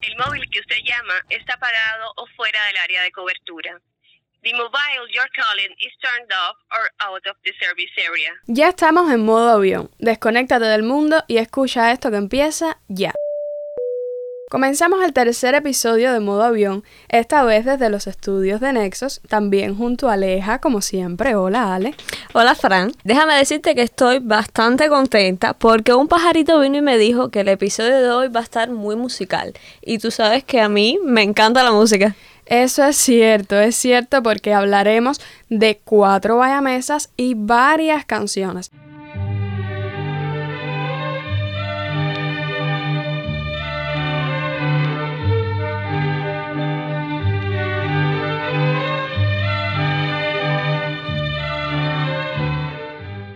El móvil que usted llama está apagado o fuera del área de cobertura. The mobile you're calling is turned off or out of the service area. Ya estamos en modo avión. Desconéctate del mundo y escucha esto que empieza ya. Comenzamos el tercer episodio de modo avión, esta vez desde los estudios de Nexos, también junto a Aleja, como siempre. Hola, Ale. Hola, Fran. Déjame decirte que estoy bastante contenta porque un pajarito vino y me dijo que el episodio de hoy va a estar muy musical. Y tú sabes que a mí me encanta la música. Eso es cierto, es cierto porque hablaremos de cuatro vallamesas y varias canciones.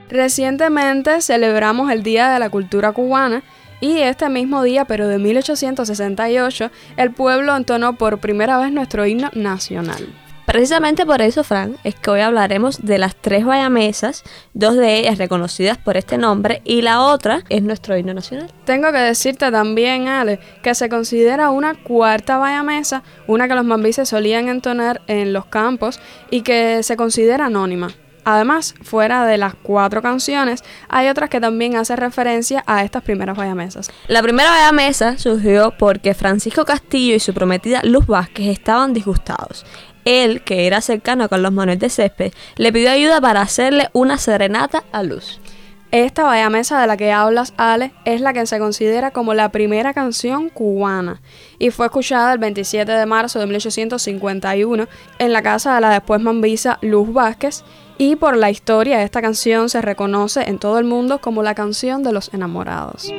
Recientemente celebramos el Día de la Cultura Cubana y este mismo día, pero de 1868, el pueblo entonó por primera vez nuestro himno nacional. Precisamente por eso, Fran, es que hoy hablaremos de las tres bayamesas, dos de ellas reconocidas por este nombre y la otra es nuestro himno nacional. Tengo que decirte también, Ale, que se considera una cuarta bayamesa, una que los mambises solían entonar en los campos y que se considera anónima. Además, fuera de las cuatro canciones, hay otras que también hacen referencia a estas primeras vallamesas. La primera vallamesa surgió porque Francisco Castillo y su prometida Luz Vázquez estaban disgustados. Él, que era cercano a Carlos Manuel de Césped, le pidió ayuda para hacerle una serenata a Luz. Esta vallamesa de la que hablas, Ale, es la que se considera como la primera canción cubana y fue escuchada el 27 de marzo de 1851 en la casa de la después mambisa Luz Vázquez y por la historia esta canción se reconoce en todo el mundo como la canción de los enamorados.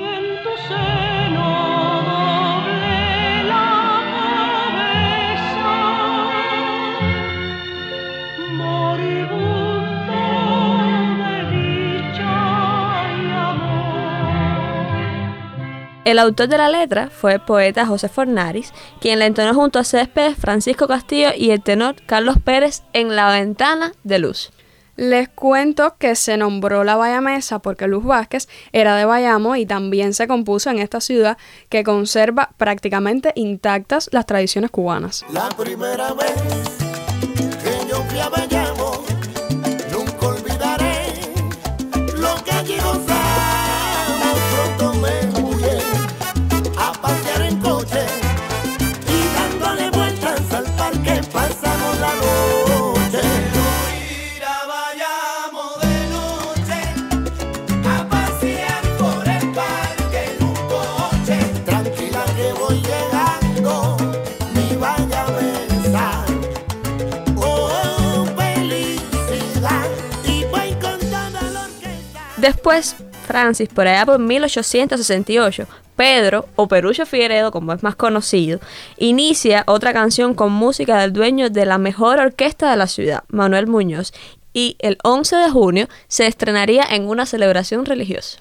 El autor de la letra fue el poeta José Fornaris, quien la entonó junto a Céspedes, Francisco Castillo y el tenor Carlos Pérez en La Ventana de Luz. Les cuento que se nombró la Bayamesa porque Luz Vázquez era de Bayamo y también se compuso en esta ciudad que conserva prácticamente intactas las tradiciones cubanas. La primera vez que yo fui a Bayamo, Después, Francis, por allá por 1868, Pedro, o Perucho Figueredo, como es más conocido, inicia otra canción con música del dueño de la mejor orquesta de la ciudad, Manuel Muñoz, y el 11 de junio se estrenaría en una celebración religiosa.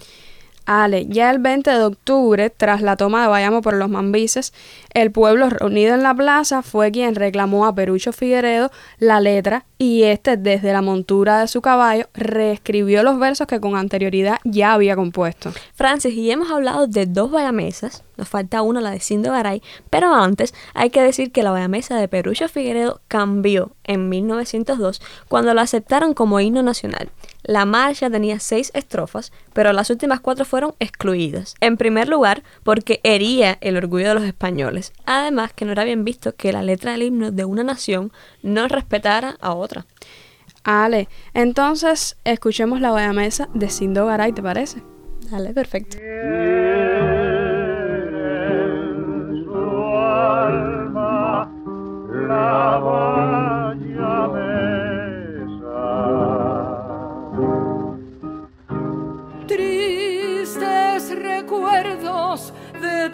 Ale, ya el 20 de octubre, tras la toma de Bayamo por los mambises, el pueblo reunido en la plaza fue quien reclamó a Perucho Figueredo la letra y este desde la montura de su caballo reescribió los versos que con anterioridad ya había compuesto. Francis, y hemos hablado de dos bayamesas, nos falta una, la de Cindo Garay, pero antes hay que decir que la bayamesa de Perucho Figueredo cambió en 1902 cuando la aceptaron como himno nacional. La marcha tenía seis estrofas, pero las últimas cuatro fueron excluidas. En primer lugar, porque hería el orgullo de los españoles. Además, que no era bien visto que la letra del himno de una nación no respetara a otra. Ale, entonces escuchemos la guayamesa de Sindo Garay, ¿te parece? Dale, perfecto.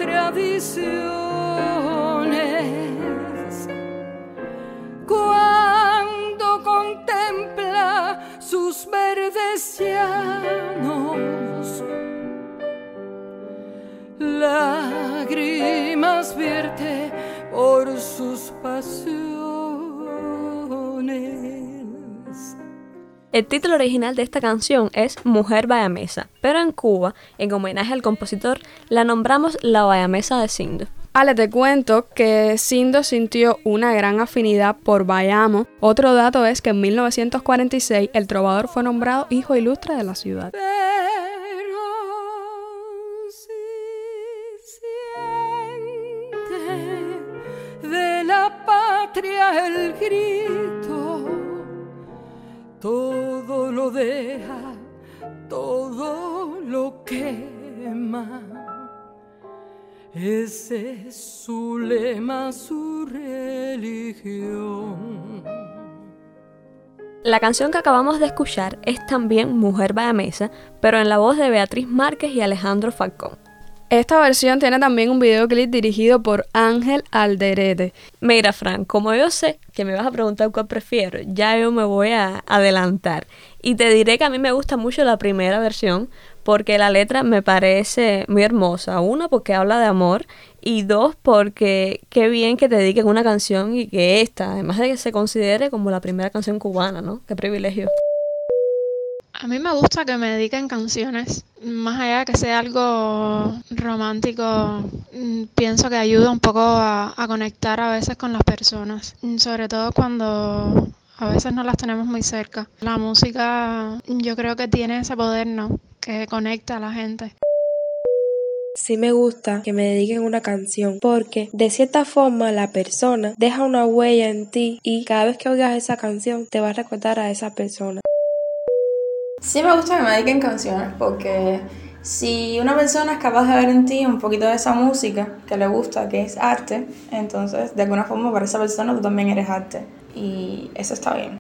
Tradiciones. Cuando contempla sus verdes llanos, lágrimas vierte por sus pasiones. El título original de esta canción es Mujer Bayamesa, pero en Cuba, en homenaje al compositor, la nombramos La Bayamesa de Sindo. Ale, te cuento que Sindo sintió una gran afinidad por Bayamo. Otro dato es que en 1946 el trovador fue nombrado hijo ilustre de la ciudad. Pero si siente de la patria el grito, La canción que acabamos de escuchar es también Mujer Bayamesa, pero en la voz de Beatriz Márquez y Alejandro Falcón. Esta versión tiene también un videoclip dirigido por Ángel Alderete. Mira, Fran, como yo sé que me vas a preguntar cuál prefiero, ya yo me voy a adelantar. Y te diré que a mí me gusta mucho la primera versión porque la letra me parece muy hermosa. Uno, porque habla de amor. Y dos, porque qué bien que te dediquen una canción y que esta, además de que se considere como la primera canción cubana, ¿no? Qué privilegio. A mí me gusta que me dediquen canciones, más allá de que sea algo romántico, mm, pienso que ayuda un poco a, conectar a veces con las personas, mm, sobre todo cuando a veces no las tenemos muy cerca. La música yo creo que tiene ese poder, ¿no? Que conecta a la gente. Sí me gusta que me dediquen una canción porque de cierta forma la persona deja una huella en ti y cada vez que oigas esa canción te va a recordar a esa persona. Sí me gusta que me dediquen canciones porque si una persona es capaz de ver en ti un poquito de esa música que le gusta, que es arte, entonces de alguna forma para esa persona tú también eres arte y eso está bien.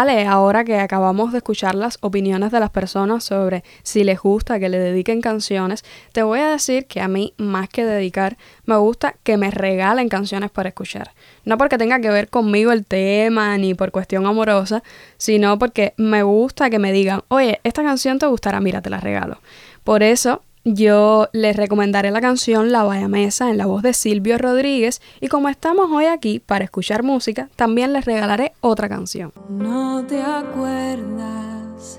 Ale, ahora que acabamos de escuchar las opiniones de las personas sobre si les gusta que le dediquen canciones, te voy a decir que a mí, más que dedicar, me gusta que me regalen canciones para escuchar. No porque tenga que ver conmigo el tema ni por cuestión amorosa, sino porque me gusta que me digan, oye, esta canción te gustará, mira, te la regalo. Por eso yo les recomendaré la canción La Bayamesa en la voz de Silvio Rodríguez y como estamos hoy aquí para escuchar música, también les regalaré otra canción. No te acuerdas,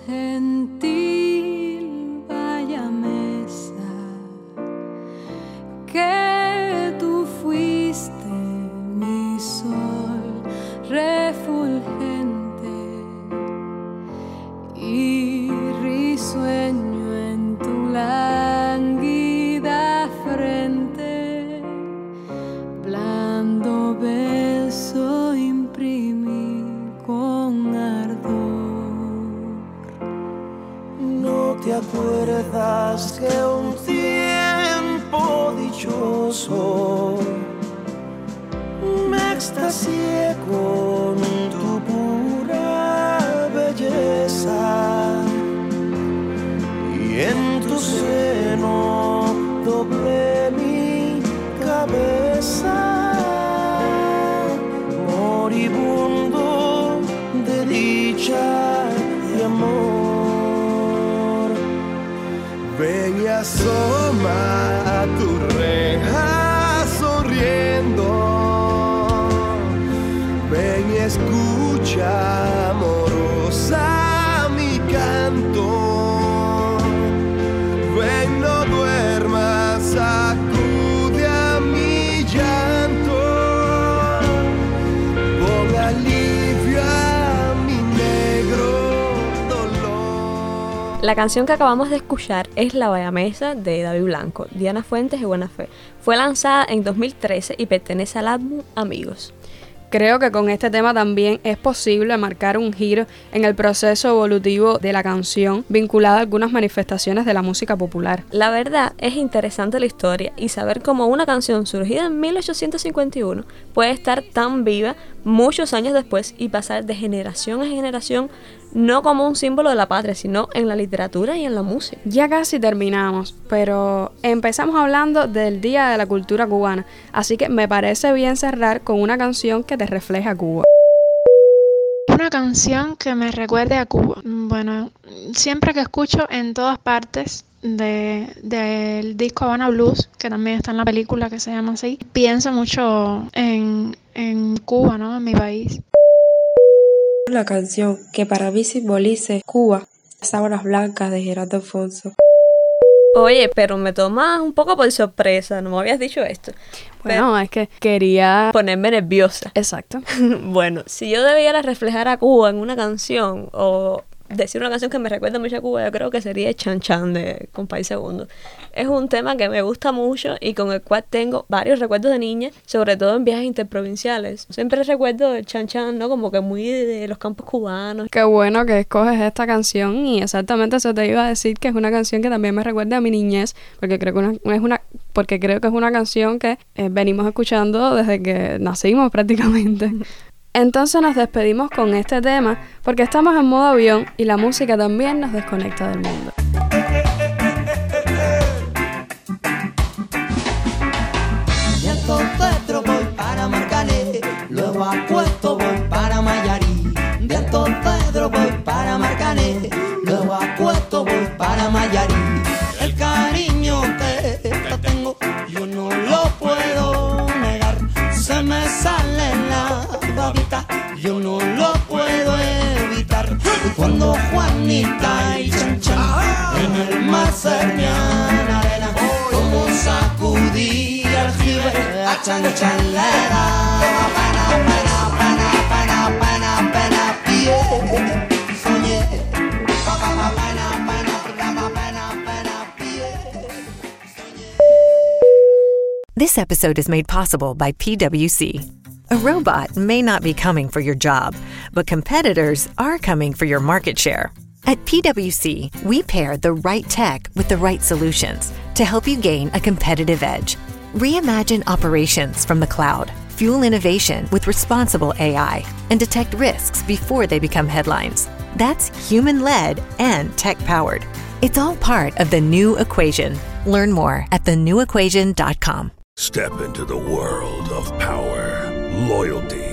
te acuerdas que un tiempo dichoso me extasié con Ven y asoma a tu La canción que acabamos de escuchar es La Bayamesa de David Blanco, Diana Fuentes y Buena Fe. Fue lanzada en 2013 y pertenece al álbum Amigos. Creo que con este tema también es posible marcar un giro en el proceso evolutivo de la canción vinculada a algunas manifestaciones de la música popular. La verdad es interesante la historia y saber cómo una canción surgida en 1851 puede estar tan viva muchos años después y pasar de generación a generación no como un símbolo de la patria, sino en la literatura y en la música. Ya casi terminamos, pero empezamos hablando del Día de la Cultura Cubana, así que me parece bien cerrar con una canción que te refleja a Cuba. Una canción que me recuerde a Cuba. Bueno, siempre que escucho en todas partes de- del disco Habana Blues, que también está en la película que se llama así, pienso mucho en, en Cuba, ¿no? En mi país. Una canción que para mí simbolice Cuba, Sábanas Blancas de Gerardo Alfonso. Oye, pero me tomas un poco por sorpresa, no me habías dicho esto. Bueno, es que quería ponerme nerviosa. Exacto. bueno, si yo debiera reflejar a Cuba en una canción o decir una canción que me recuerda mucho a Cuba, yo creo que sería Chan Chan de Compay Segundo. Es un tema que me gusta mucho y con el cual tengo varios recuerdos de niña, sobre todo en viajes interprovinciales. Siempre recuerdo el Chan Chan, ¿no? Como que muy de los campos cubanos. Qué bueno que escoges esta canción y exactamente eso te iba a decir que es una canción que también me recuerda a mi niñez porque creo que una- es una porque creo que es una canción que eh, venimos escuchando desde que nacimos prácticamente. Entonces nos despedimos con este tema porque estamos en modo avión y la música también nos desconecta del mundo. bonita y en el mar arena como jibe a pie This episode is made possible by PwC. A robot may not be coming for your job, but competitors are coming for your market share. At PWC, we pair the right tech with the right solutions to help you gain a competitive edge. Reimagine operations from the cloud, fuel innovation with responsible AI, and detect risks before they become headlines. That's human led and tech powered. It's all part of the new equation. Learn more at thenewequation.com. Step into the world of power, loyalty,